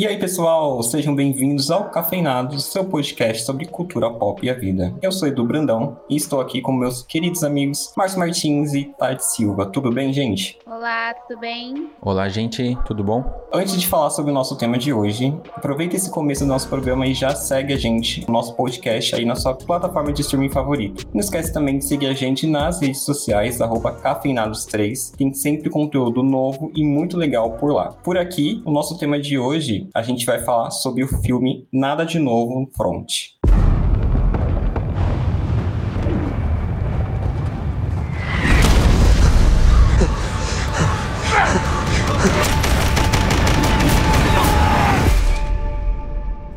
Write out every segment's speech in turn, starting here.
E aí, pessoal, sejam bem-vindos ao Cafeinados, seu podcast sobre cultura pop e a vida. Eu sou Edu Brandão e estou aqui com meus queridos amigos Márcio Martins e Tati Silva. Tudo bem, gente? Olá, tudo bem? Olá, gente, tudo bom? Antes de falar sobre o nosso tema de hoje, aproveita esse começo do nosso programa e já segue a gente, no nosso podcast aí na sua plataforma de streaming favorito. Não esquece também de seguir a gente nas redes sociais, arroba cafeinados3. Tem sempre conteúdo novo e muito legal por lá. Por aqui, o nosso tema de hoje, a gente vai falar sobre o filme Nada de Novo no Front.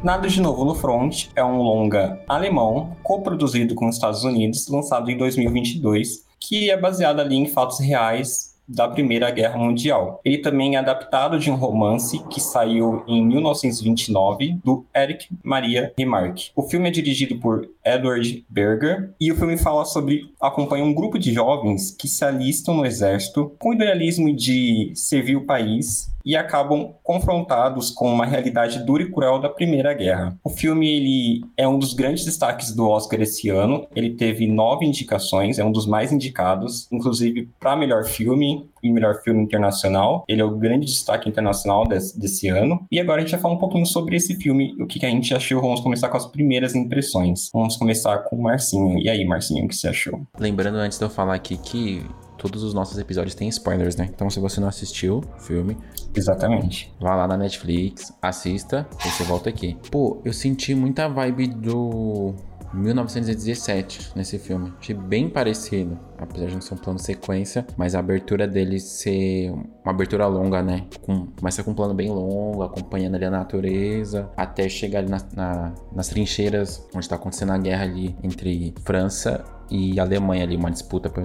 Nada de Novo no Front é um longa alemão, coproduzido com os Estados Unidos, lançado em 2022, que é baseado ali em fatos reais da Primeira Guerra Mundial. Ele também é adaptado de um romance que saiu em 1929 do Eric Maria Remarque. O filme é dirigido por Edward Berger e o filme fala sobre acompanha um grupo de jovens que se alistam no exército com o idealismo de servir o país e acabam confrontados com uma realidade dura e cruel da Primeira Guerra. O filme ele é um dos grandes destaques do Oscar esse ano. Ele teve nove indicações, é um dos mais indicados, inclusive para melhor filme e melhor filme internacional. Ele é o grande destaque internacional desse, desse ano. E agora a gente vai falar um pouquinho sobre esse filme, o que, que a gente achou. Vamos começar com as primeiras impressões. Vamos começar com o Marcinho. E aí, Marcinho, o que você achou? Lembrando antes de eu falar aqui que todos os nossos episódios têm spoilers, né? Então, se você não assistiu o filme, Exatamente. vá lá na Netflix, assista e você volta aqui. Pô, eu senti muita vibe do 1917 nesse filme. Achei bem parecido, apesar de não ser um plano sequência, mas a abertura dele ser uma abertura longa, né? Com, começa com um plano bem longo, acompanhando ali a natureza, até chegar ali na, na, nas trincheiras onde está acontecendo a guerra ali entre França e Alemanha ali, uma disputa por,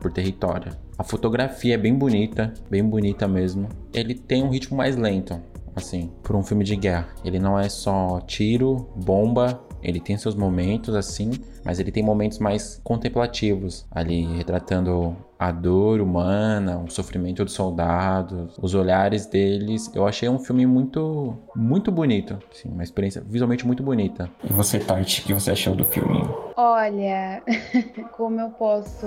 por território. A fotografia é bem bonita, bem bonita mesmo. Ele tem um ritmo mais lento, assim, por um filme de guerra. Ele não é só tiro, bomba ele tem seus momentos assim, mas ele tem momentos mais contemplativos, ali retratando a dor humana, o sofrimento dos soldados, os olhares deles. Eu achei um filme muito, muito bonito, assim, uma experiência visualmente muito bonita. E você, Tati, o que você achou do filme? Olha, como eu posso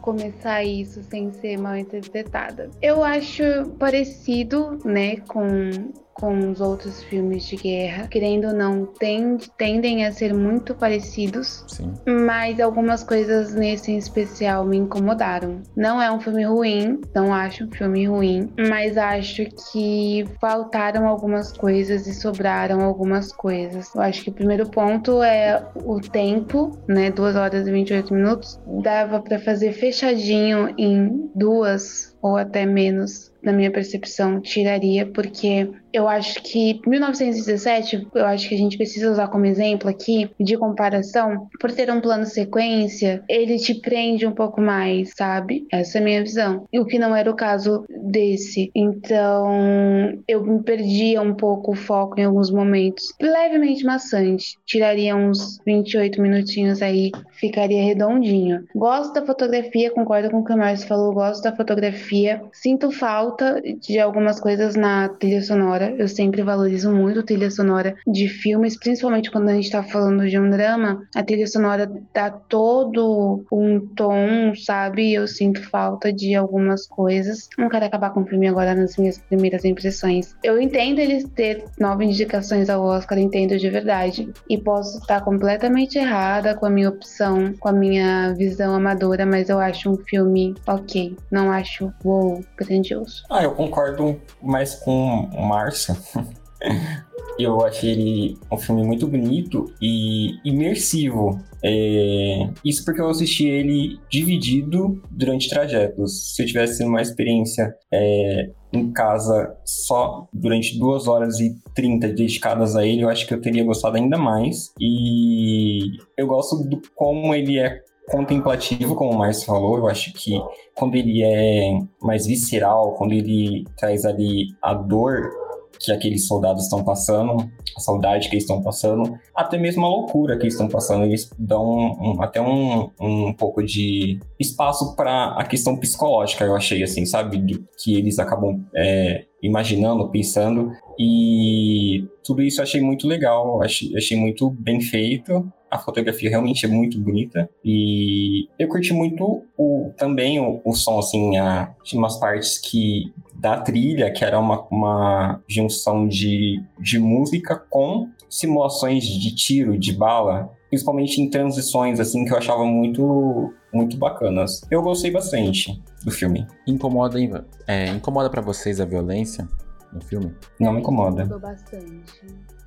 começar isso sem ser mal interpretada? Eu acho parecido, né, com com os outros filmes de guerra. Querendo ou não, tend, tendem a ser muito parecidos. Sim. Mas algumas coisas nesse em especial me incomodaram. Não é um filme ruim, não acho um filme ruim, mas acho que faltaram algumas coisas e sobraram algumas coisas. Eu acho que o primeiro ponto é o tempo, né? 2 horas e 28 minutos. Dava para fazer fechadinho em duas ou até menos na minha percepção, tiraria, porque eu acho que 1917, eu acho que a gente precisa usar como exemplo aqui de comparação, por ter um plano sequência, ele te prende um pouco mais, sabe? Essa é a minha visão. E o que não era o caso desse. Então, eu me perdia um pouco o foco em alguns momentos. Levemente maçante. Tiraria uns 28 minutinhos aí, ficaria redondinho. Gosto da fotografia, concordo com o que o Márcio falou, gosto da fotografia. Sinto falta de algumas coisas na trilha sonora. Eu sempre valorizo muito trilha sonora de filmes, principalmente quando a gente tá falando de um drama. A trilha sonora dá todo um tom, sabe? Eu sinto falta de algumas coisas. Não quero acabar com o filme agora nas minhas primeiras impressões. Eu entendo eles ter nove indicações ao Oscar, entendo de verdade. E posso estar completamente errada com a minha opção, com a minha visão amadora, mas eu acho um filme ok. Não acho, wow, grandioso. Ah, eu concordo mais com o Márcio. eu achei ele um filme muito bonito e imersivo. É... Isso porque eu assisti ele dividido durante trajetos. Se eu tivesse uma experiência é, em casa só durante 2 horas e 30 dedicadas a ele, eu acho que eu teria gostado ainda mais. E eu gosto do como ele é contemplativo, como o Márcio falou. Eu acho que quando ele é mais visceral, quando ele traz ali a dor que aqueles soldados estão passando, a saudade que eles estão passando, até mesmo a loucura que eles estão passando. Eles dão um, até um, um pouco de espaço para a questão psicológica, eu achei, assim, sabe? Que eles acabam é, imaginando, pensando. E tudo isso eu achei muito legal, achei, achei muito bem feito. A fotografia realmente é muito bonita. E eu curti muito o, também o, o som, assim, a, tinha umas partes que da trilha, que era uma, uma junção de, de música com simulações de tiro, de bala, principalmente em transições, assim, que eu achava muito, muito bacanas. Eu gostei bastante do filme. Incomoda, é, incomoda para vocês a violência no filme? Não me incomoda. Incomodou bastante.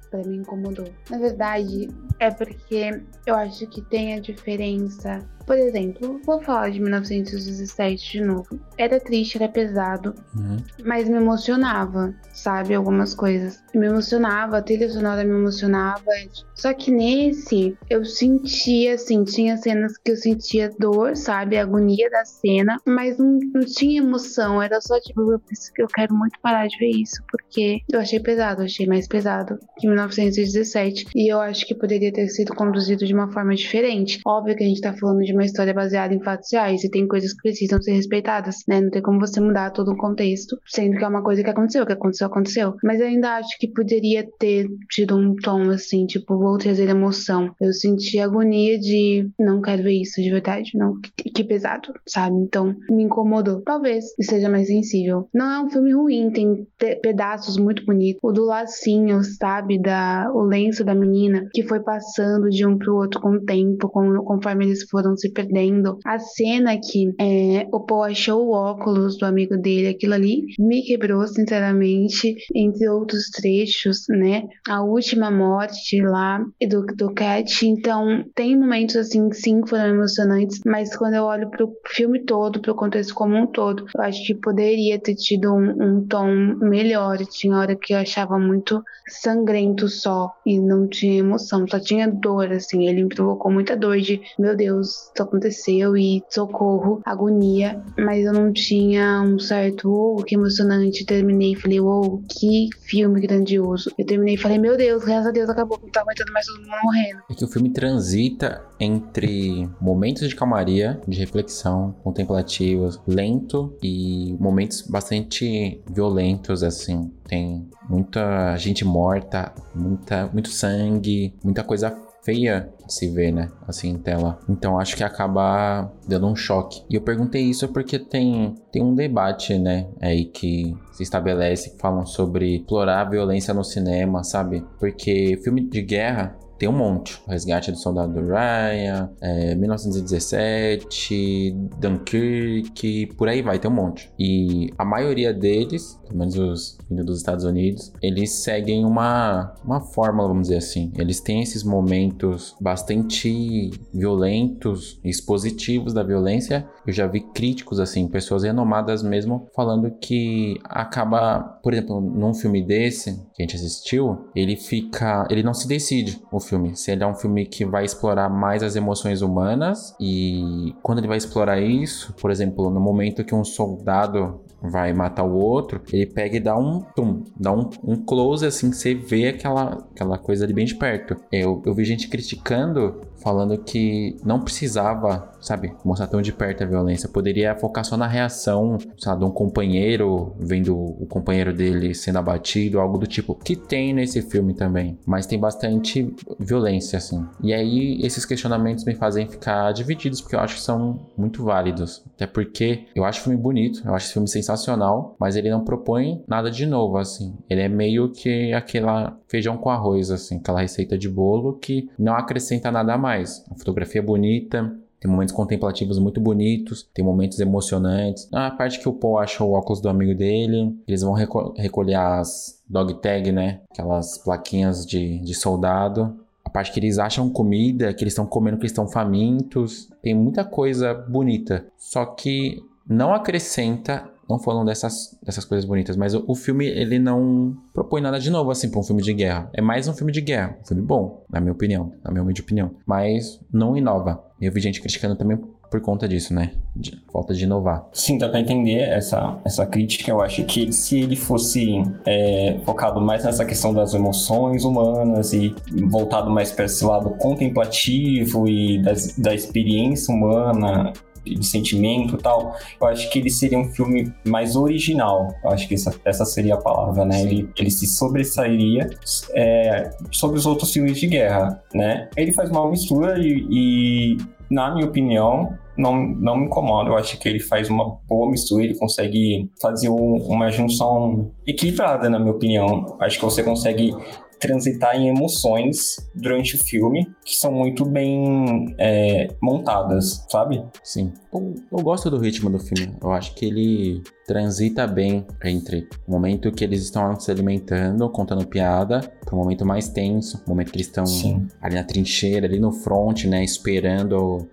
Pra mim incomodou. Na verdade, é porque eu acho que tem a diferença por exemplo, vou falar de 1917 de novo. Era triste, era pesado, uhum. mas me emocionava, sabe? Algumas coisas. Me emocionava, a trilha sonora me emocionava. Só que nesse, eu sentia, assim, tinha cenas que eu sentia dor, sabe? A agonia da cena, mas não, não tinha emoção. Era só tipo, eu, eu quero muito parar de ver isso, porque eu achei pesado, eu achei mais pesado que 1917. E eu acho que poderia ter sido conduzido de uma forma diferente. Óbvio que a gente tá falando de de uma história baseada em fatos reais e tem coisas que precisam ser respeitadas, né? Não tem como você mudar todo o contexto, sendo que é uma coisa que aconteceu, que aconteceu, aconteceu. Mas eu ainda acho que poderia ter tido um tom assim, tipo, vou trazer emoção. Eu senti agonia de não quero ver isso de verdade, não, que, que pesado, sabe? Então me incomodou. Talvez seja mais sensível. Não é um filme ruim, tem pedaços muito bonitos. O do lacinho, sabe? Da, o lenço da menina que foi passando de um pro outro com o tempo, com, conforme eles foram se perdendo. A cena que é, o Paul achou o óculos do amigo dele, aquilo ali me quebrou, sinceramente, entre outros trechos, né? A última morte lá do, do Cat. Então, tem momentos assim, sim, foram emocionantes, mas quando eu olho pro filme todo, pro contexto como um todo, eu acho que poderia ter tido um, um tom melhor. Tinha hora que eu achava muito sangrento só e não tinha emoção, só tinha dor, assim. Ele me provocou muita dor de, meu Deus, isso aconteceu e socorro, agonia, mas eu não tinha um certo, oh, que emocionante. Terminei e falei, oh, que filme grandioso. Eu terminei e falei, meu Deus, graças a Deus acabou, não tá aguentando mais todo mundo morrendo. É que o filme transita entre momentos de calmaria, de reflexão, contemplativos, lento e momentos bastante violentos, assim. Tem muita gente morta, muita, muito sangue, muita coisa feia se ver, né? Assim, em tela. Então acho que acaba dando um choque. E eu perguntei isso porque tem, tem um debate, né? Aí que se estabelece, que falam sobre explorar a violência no cinema, sabe? Porque filme de guerra tem um monte. O Resgate do Soldado do Ryan, é, 1917, Dunkirk, por aí vai, tem um monte. E a maioria deles, pelo menos os vindo dos Estados Unidos, eles seguem uma, uma fórmula, vamos dizer assim. Eles têm esses momentos bastante violentos, expositivos da violência. Eu já vi críticos, assim, pessoas renomadas mesmo, falando que acaba, por exemplo, num filme desse que a gente assistiu, ele fica. Ele não se decide o filme. Se ele é um filme que vai explorar mais as emoções humanas e quando ele vai explorar isso, por exemplo, no momento que um soldado vai matar o outro, ele pega e dá um tum, dá um, um close assim, você vê aquela, aquela coisa ali bem de perto. Eu, eu vi gente criticando falando que não precisava, sabe, mostrar tão de perto violência. Poderia focar só na reação, sabe, de um companheiro vendo o companheiro dele sendo abatido, algo do tipo. Que tem nesse filme também. Mas tem bastante violência, assim. E aí, esses questionamentos me fazem ficar divididos, porque eu acho que são muito válidos. Até porque eu acho o filme bonito, eu acho esse filme sensacional, mas ele não propõe nada de novo, assim. Ele é meio que aquela feijão com arroz, assim, aquela receita de bolo que não acrescenta nada a mais. A fotografia é bonita, tem momentos contemplativos muito bonitos, tem momentos emocionantes. A parte que o Paul acha o óculos do amigo dele, eles vão reco recolher as dog tag, né? Aquelas plaquinhas de, de soldado. A parte que eles acham comida, que eles estão comendo, que eles estão famintos. Tem muita coisa bonita. Só que não acrescenta não falam dessas, dessas coisas bonitas, mas o, o, filme ele não propõe nada de novo assim para um filme de guerra. É mais um filme de guerra, um filme bom, na minha opinião, na minha humilde opinião, mas não inova. Eu vi gente criticando também por conta disso, né? De falta de inovar. Sim, dá pra entender essa, essa crítica. Eu acho que se ele fosse é, focado mais nessa questão das emoções humanas e voltado mais para esse lado contemplativo e das, da experiência humana de sentimento e tal, eu acho que ele seria um filme mais original. Eu acho que essa, essa seria a palavra, né? Ele, ele se sobressairia é, sobre os outros filmes de guerra, né? Ele faz uma mistura e, e na minha opinião, não, não me incomoda. Eu acho que ele faz uma boa mistura, ele consegue fazer um, uma junção equilibrada, na minha opinião. Acho que você consegue transitar em emoções durante o filme que são muito bem é, montadas, sabe? Sim. Eu, eu, gosto do ritmo do filme. Eu acho que ele transita bem entre o momento que eles estão se alimentando, contando piada, para o momento mais tenso, o momento que eles estão ali na trincheira, ali no front, né, esperando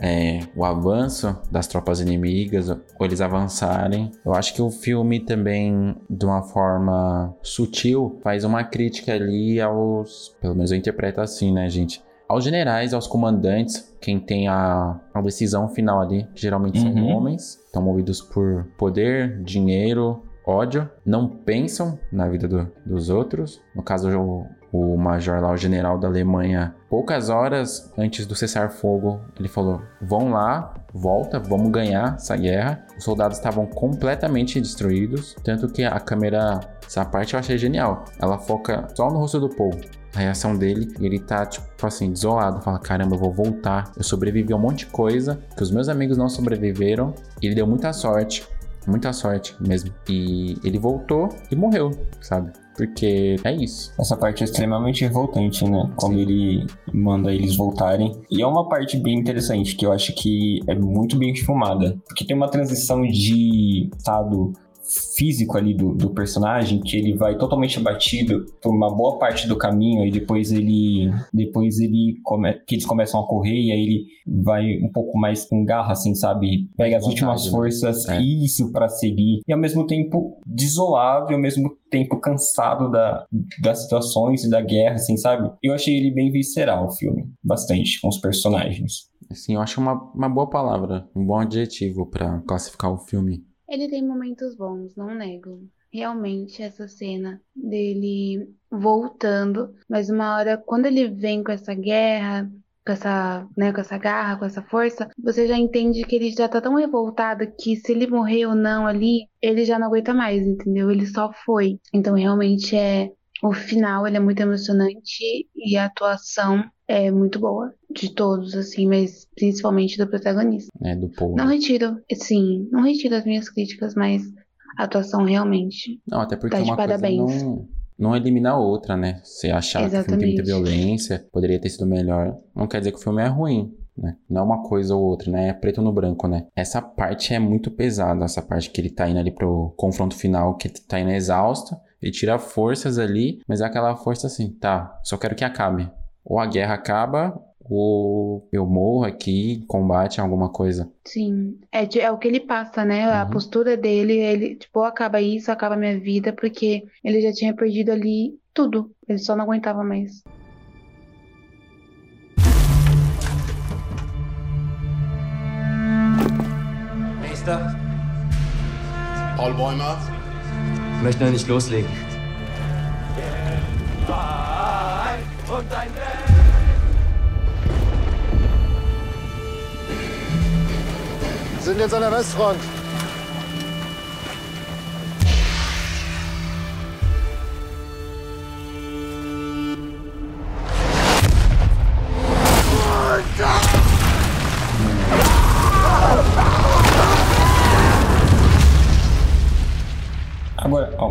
é, o avanço das tropas inimigas, ou eles avançarem. Eu acho que o filme também, de uma forma sutil, faz uma crítica ali aos. Pelo menos eu interpreto assim, né, gente? Aos generais, aos comandantes, quem tem a, a decisão final ali, geralmente uhum. são homens, estão movidos por poder, dinheiro, ódio, não pensam na vida do, dos outros. No caso, o, o major lá, o general da Alemanha, poucas horas antes do cessar-fogo, ele falou: vão lá, volta, vamos ganhar essa guerra. Os soldados estavam completamente destruídos, tanto que a câmera, essa parte eu achei genial. Ela foca só no rosto do povo. A reação dele, ele tá, tipo assim, desolado. Fala: caramba, eu vou voltar. Eu sobrevivi a um monte de coisa que os meus amigos não sobreviveram. E ele deu muita sorte, muita sorte mesmo. E ele voltou e morreu, sabe? Porque é isso. Essa parte é extremamente revoltante, né? Como Sim. ele manda eles voltarem. E é uma parte bem interessante, que eu acho que é muito bem filmada. Porque tem uma transição de estado físico ali do, do personagem, que ele vai totalmente abatido por uma boa parte do caminho e depois ele depois ele come, que eles começam a correr e aí ele vai um pouco mais com garra assim, sabe? Pega as últimas né? forças é. isso para seguir e ao mesmo tempo desolado e ao mesmo tempo cansado da, das situações e da guerra, assim, sabe? Eu achei ele bem visceral o filme, bastante com os personagens. Assim, eu acho uma, uma boa palavra, um bom adjetivo para classificar o filme. Ele tem momentos bons, não nego. Realmente, essa cena dele voltando, mas uma hora, quando ele vem com essa guerra, com essa, né, com essa garra, com essa força, você já entende que ele já tá tão revoltado que se ele morrer ou não ali, ele já não aguenta mais, entendeu? Ele só foi. Então, realmente é o final, ele é muito emocionante e a atuação é muito boa de todos, assim, mas principalmente do protagonista. É, do Paul. Não retiro, sim, não retiro as minhas críticas, mas a atuação realmente. Não, até porque tá uma parabéns. coisa não, não elimina a outra, né? Você achar Exatamente. que o filme tem muita violência, poderia ter sido melhor. Não quer dizer que o filme é ruim. Né? Não é uma coisa ou outra, né? É preto no branco, né? Essa parte é muito pesada, essa parte que ele tá indo ali pro confronto final, que tá indo exausto, ele tira forças ali, mas é aquela força assim, tá, só quero que acabe ou a guerra acaba, ou eu morro aqui, combate alguma coisa. Sim, é, é o que ele passa, né? Uhum. A postura dele, ele, tipo, acaba isso, acaba minha vida, porque ele já tinha perdido ali tudo. Ele só não aguentava mais. Meister? Paul Bäumer? Ich möchte noch nicht loslegen. ein sind jetzt an der Westfront.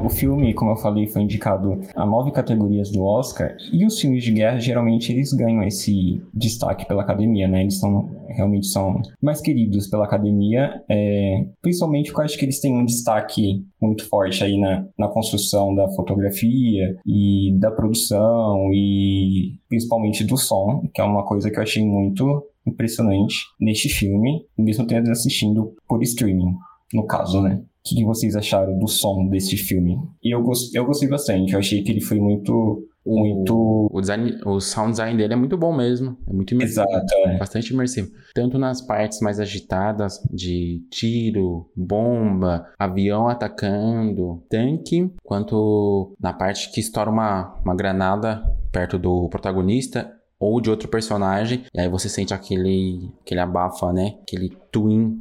O filme, como eu falei, foi indicado a nove categorias do Oscar, e os filmes de guerra, geralmente, eles ganham esse destaque pela academia, né? Eles são, realmente são mais queridos pela academia, é, principalmente porque eu acho que eles têm um destaque muito forte aí na, na construção da fotografia e da produção e principalmente do som, que é uma coisa que eu achei muito impressionante neste filme, mesmo tendo assistindo por streaming, no caso, né? O que vocês acharam do som desse filme? E eu, eu gostei bastante, eu achei que ele foi muito muito. O, design, o sound design dele é muito bom mesmo. É muito imersivo. Exato, é. Bastante imersivo. Tanto nas partes mais agitadas de tiro, bomba, avião atacando, tanque, quanto na parte que estoura uma, uma granada perto do protagonista ou de outro personagem, e aí você sente aquele, aquele abafa, né? Aquele twin.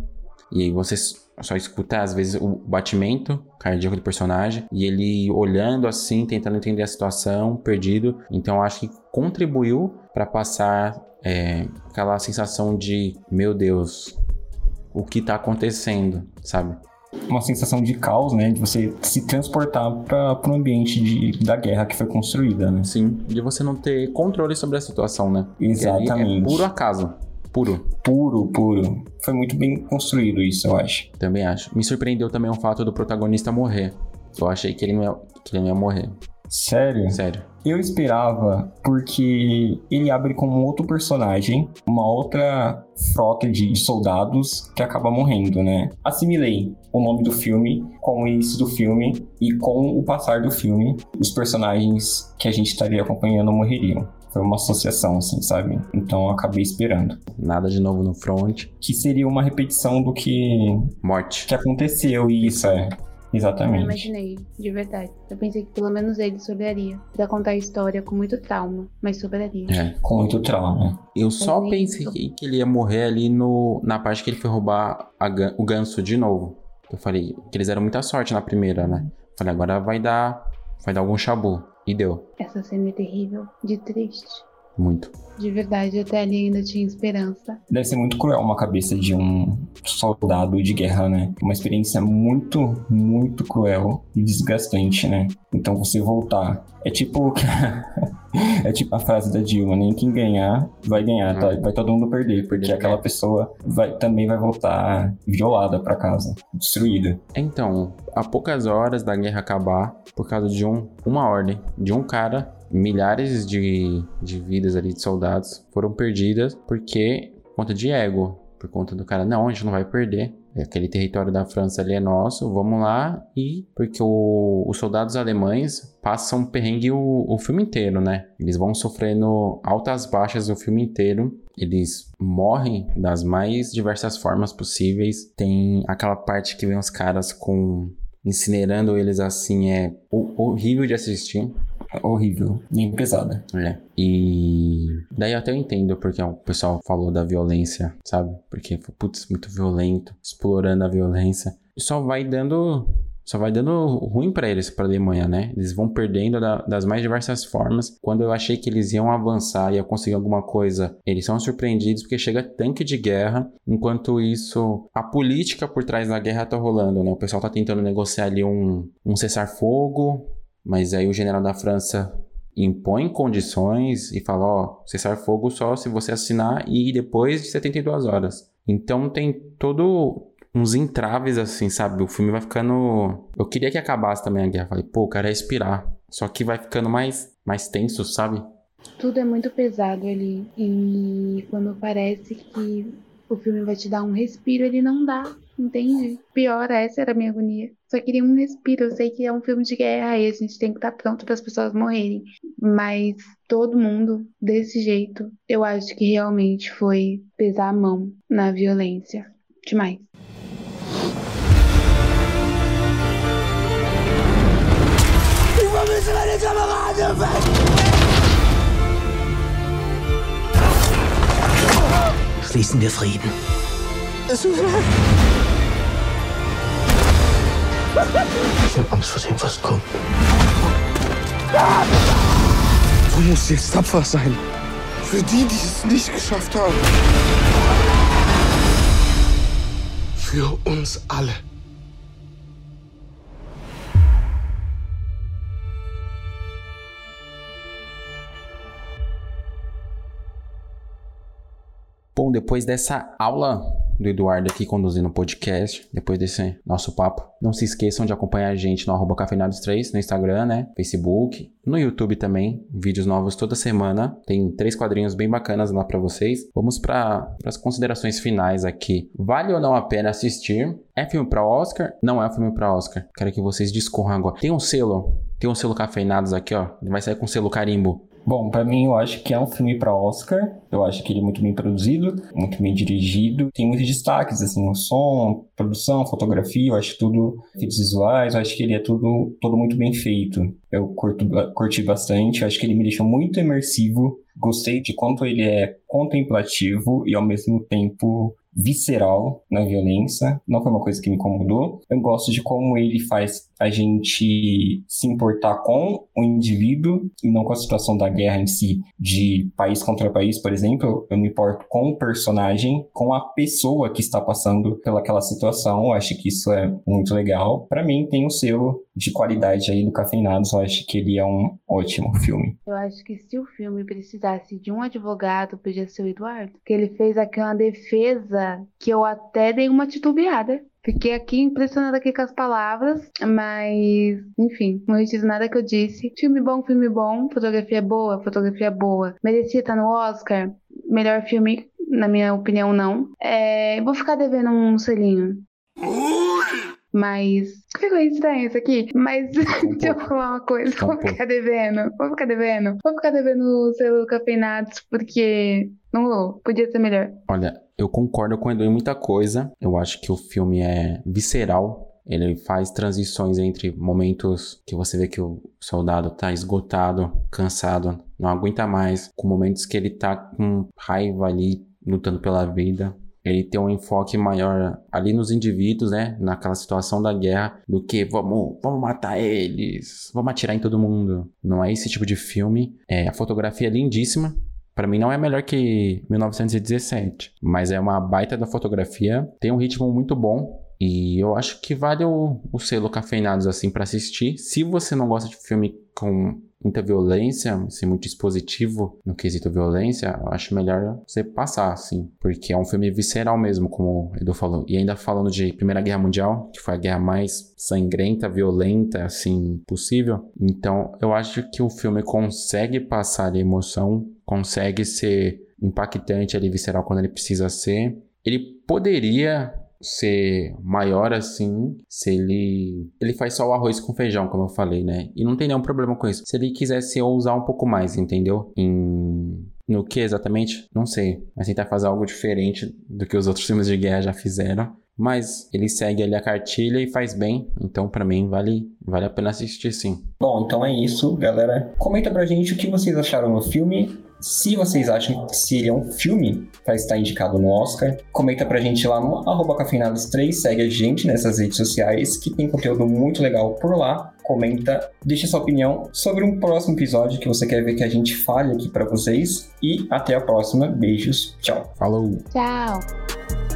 E aí você só escuta, às vezes, o batimento cardíaco do personagem e ele olhando assim, tentando entender a situação, perdido. Então, acho que contribuiu para passar é, aquela sensação de: meu Deus, o que tá acontecendo, sabe? uma sensação de caos, né? De você se transportar para o ambiente de, da guerra que foi construída, né? Sim, de você não ter controle sobre a situação, né? Exatamente. É puro acaso. Puro. Puro, puro. Foi muito bem construído isso, eu acho. Também acho. Me surpreendeu também o fato do protagonista morrer. Eu achei que ele não ia, que ele não ia morrer. Sério? Sério. Eu esperava porque ele abre como outro personagem, uma outra frota de soldados que acaba morrendo, né? Assimilei o nome do filme com o início do filme e com o passar do filme, os personagens que a gente estaria acompanhando morreriam. Foi uma associação, assim, sabe? Então eu acabei esperando. Nada de novo no front. Que seria uma repetição do que. Morte. Que aconteceu, e isso é. Exatamente. Eu imaginei, de verdade. Eu pensei que pelo menos ele sobraria. Pra contar a história com muito trauma, mas sobraria. É, com muito trauma. Eu só pensei que, que ele ia morrer ali no, na parte que ele foi roubar a, o ganso de novo. Eu falei que eles deram muita sorte na primeira, né? Falei, agora vai dar. Vai dar algum chabu. E deu. Essa cena é terrível, de triste. Muito. De verdade, até ali ainda tinha esperança. Deve ser muito cruel uma cabeça de um soldado de guerra, né? Uma experiência muito, muito cruel e desgastante, né? Então você voltar. É tipo. é tipo a frase da Dilma, nem quem ganhar vai ganhar, tá? Vai todo mundo perder, porque aquela pessoa vai, também vai voltar violada para casa, destruída. Então, a poucas horas da guerra acabar, por causa de um, uma ordem, de um cara milhares de, de vidas ali de soldados foram perdidas porque por conta de ego, por conta do cara, não, a gente não vai perder. Aquele território da França ali é nosso, vamos lá. E porque o, os soldados alemães passam perrengue o, o filme inteiro, né? Eles vão sofrendo altas baixas o filme inteiro. Eles morrem das mais diversas formas possíveis. Tem aquela parte que vem os caras com incinerando eles assim, é horrível de assistir horrível, bem pesada. É. E daí eu até entendo porque o pessoal falou da violência, sabe? Porque, putz, muito violento, explorando a violência. E só vai dando só vai dando ruim para eles, para Alemanha, né? Eles vão perdendo da, das mais diversas formas. Quando eu achei que eles iam avançar e ia conseguir alguma coisa, eles são surpreendidos porque chega tanque de guerra. Enquanto isso, a política por trás da guerra tá rolando, né? O pessoal tá tentando negociar ali um, um cessar-fogo, mas aí o general da França impõe condições e fala, ó, cessar fogo só se você assinar e depois de 72 horas. Então tem todo uns entraves assim, sabe? O filme vai ficando. Eu queria que acabasse também a guerra. Falei, pô, o cara é respirar. Só que vai ficando mais, mais tenso, sabe? Tudo é muito pesado ali. E quando parece que o filme vai te dar um respiro, ele não dá. Entende? Pior, essa era a minha agonia. Só queria um respiro. Eu sei que é um filme de guerra e a gente tem que estar pronto para as pessoas morrerem. Mas todo mundo, desse jeito, eu acho que realmente foi pesar a mão na violência. Demais. Schließen wir Frieden. Ich habe Angst vor dem, was kommt. Du musst jetzt tapfer sein. Für die, die es nicht geschafft haben. Für uns alle. Bom, depois dessa aula do Eduardo aqui conduzindo o podcast, depois desse nosso papo. Não se esqueçam de acompanhar a gente no arroba cafeinados3 no Instagram, né? Facebook, no YouTube também, vídeos novos toda semana. Tem três quadrinhos bem bacanas lá para vocês. Vamos para as considerações finais aqui. Vale ou não a pena assistir? É filme para Oscar? Não é filme para Oscar. Quero que vocês discorram agora. Tem um selo, tem um selo cafeinados aqui, ó. Vai sair com selo carimbo. Bom, para mim eu acho que é um filme para Oscar. Eu acho que ele é muito bem produzido, muito bem dirigido. Tem muitos destaques, assim, o som, produção, fotografia, eu acho tudo, efeitos visuais, eu acho que ele é tudo, todo muito bem feito. Eu curto, curti bastante, eu acho que ele me deixou muito imersivo. Gostei de quanto ele é contemplativo e ao mesmo tempo visceral na violência, não foi uma coisa que me incomodou. Eu gosto de como ele faz a gente se importar com o indivíduo e não com a situação da guerra em si, de país contra país, por exemplo. Eu me importo com o personagem, com a pessoa que está passando pelaquela situação. Eu acho que isso é muito legal. Para mim, tem o um selo de qualidade aí do Cafeinados. Eu acho que ele é um ótimo filme. Eu acho que se o filme precisasse de um advogado, podia ser o Eduardo, que ele fez aqui uma defesa que eu até dei uma titubeada. Fiquei aqui impressionada aqui com as palavras, mas enfim, não disse nada que eu disse. Filme bom, filme bom, fotografia boa, fotografia boa. Merecia estar no Oscar? Melhor filme, na minha opinião, não. É, vou ficar devendo um selinho. Mas. Ficou estranho isso aqui. Mas um deixa eu falar uma coisa. Um vou ficar devendo. Vou ficar devendo. Vou ficar devendo o selo cafeinados, porque não rolou. Podia ser melhor. Olha, eu concordo com o Edu em muita coisa. Eu acho que o filme é visceral. Ele faz transições entre momentos que você vê que o soldado tá esgotado, cansado, não aguenta mais, com momentos que ele tá com raiva ali, lutando pela vida ele tem um enfoque maior ali nos indivíduos, né? Naquela situação da guerra, do que vamos, vamos matar eles, vamos atirar em todo mundo. Não é esse tipo de filme. É, a fotografia é lindíssima. Para mim não é melhor que 1917, mas é uma baita da fotografia. Tem um ritmo muito bom. E eu acho que vale o, o selo cafeinados assim para assistir. Se você não gosta de filme com muita violência, ser muito expositivo no quesito violência, eu acho melhor você passar, assim. Porque é um filme visceral mesmo, como o Edu falou. E ainda falando de Primeira Guerra Mundial, que foi a guerra mais sangrenta, violenta, assim, possível. Então, eu acho que o filme consegue passar a emoção, consegue ser impactante ali, visceral, quando ele precisa ser. Ele poderia ser maior assim se ele ele faz só o arroz com feijão, como eu falei, né? E não tem nenhum problema com isso. Se ele quisesse ousar um pouco mais, entendeu? Em no que exatamente? Não sei. Mas tentar fazer algo diferente do que os outros filmes de guerra já fizeram. Mas ele segue ali a cartilha e faz bem. Então, para mim, vale, vale a pena assistir sim. Bom, então é isso, galera. Comenta pra gente o que vocês acharam no filme. Se vocês acham que seria um filme para estar indicado no Oscar, comenta pra gente lá no cafeinados3, segue a gente nessas redes sociais, que tem conteúdo muito legal por lá. Comenta, deixa sua opinião sobre um próximo episódio que você quer ver que a gente fale aqui para vocês. E até a próxima. Beijos. Tchau. Falou. Tchau.